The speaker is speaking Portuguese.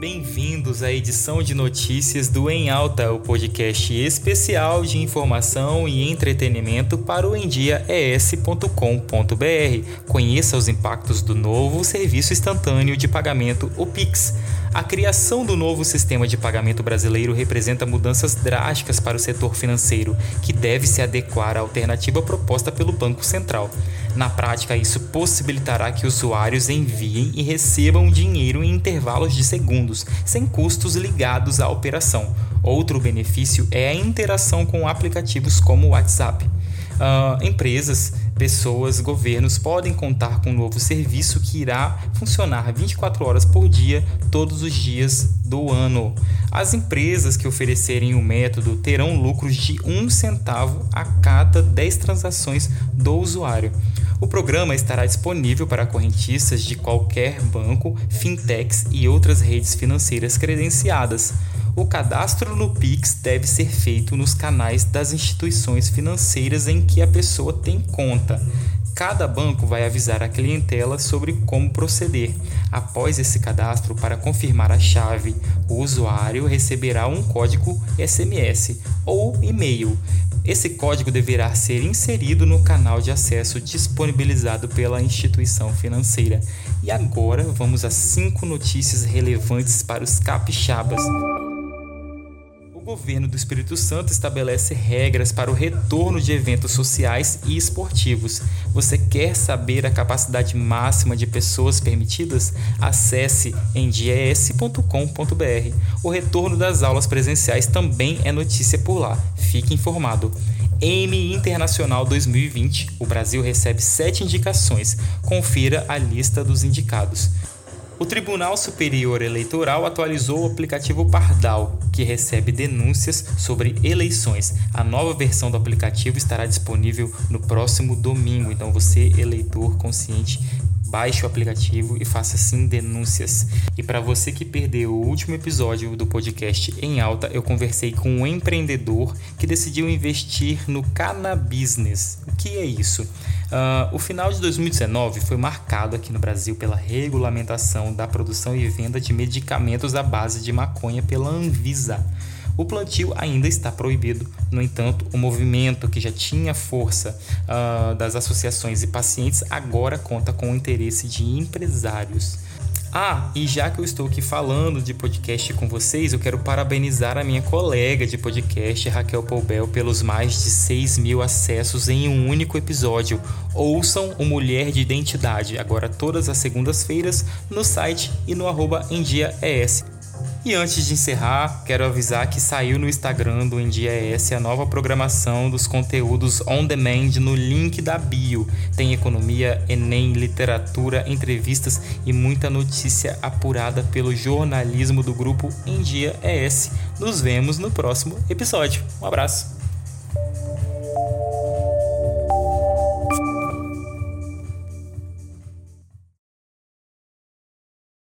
Bem-vindos à edição de notícias do Em Alta, o podcast especial de informação e entretenimento para o endiaes.com.br. Conheça os impactos do novo serviço instantâneo de pagamento, o Pix. A criação do novo sistema de pagamento brasileiro representa mudanças drásticas para o setor financeiro, que deve se adequar à alternativa proposta pelo Banco Central. Na prática, isso possibilitará que usuários enviem e recebam dinheiro em intervalos de segundos, sem custos ligados à operação. Outro benefício é a interação com aplicativos como o WhatsApp. Uh, empresas, pessoas, governos podem contar com um novo serviço que irá funcionar 24 horas por dia, todos os dias do ano. As empresas que oferecerem o método terão lucros de um centavo a cada 10 transações do usuário. O programa estará disponível para correntistas de qualquer banco, fintechs e outras redes financeiras credenciadas. O cadastro no Pix deve ser feito nos canais das instituições financeiras em que a pessoa tem conta. Cada banco vai avisar a clientela sobre como proceder. Após esse cadastro, para confirmar a chave, o usuário receberá um código SMS ou e-mail. Esse código deverá ser inserido no canal de acesso disponibilizado pela instituição financeira. E agora vamos a cinco notícias relevantes para os capixabas. Governo do Espírito Santo estabelece regras para o retorno de eventos sociais e esportivos. Você quer saber a capacidade máxima de pessoas permitidas? Acesse em dies.com.br. O retorno das aulas presenciais também é notícia por lá. Fique informado. M Internacional 2020. O Brasil recebe sete indicações. Confira a lista dos indicados. O Tribunal Superior Eleitoral atualizou o aplicativo Pardal, que recebe denúncias sobre eleições. A nova versão do aplicativo estará disponível no próximo domingo, então você, eleitor consciente, baixe o aplicativo e faça sim denúncias. E para você que perdeu o último episódio do podcast em alta, eu conversei com um empreendedor que decidiu investir no cannabis. O que é isso? Uh, o final de 2019 foi marcado aqui no Brasil pela regulamentação da produção e venda de medicamentos à base de maconha pela Anvisa. O plantio ainda está proibido, no entanto, o movimento que já tinha força uh, das associações e pacientes agora conta com o interesse de empresários. Ah, e já que eu estou aqui falando de podcast com vocês, eu quero parabenizar a minha colega de podcast, Raquel Poubel, pelos mais de 6 mil acessos em um único episódio. Ouçam o Mulher de Identidade, agora todas as segundas-feiras, no site e no arroba em dia ES. E antes de encerrar, quero avisar que saiu no Instagram do Endia S a nova programação dos conteúdos on demand no link da bio. Tem economia, Enem, literatura, entrevistas e muita notícia apurada pelo jornalismo do grupo Endia ES. Nos vemos no próximo episódio. Um abraço.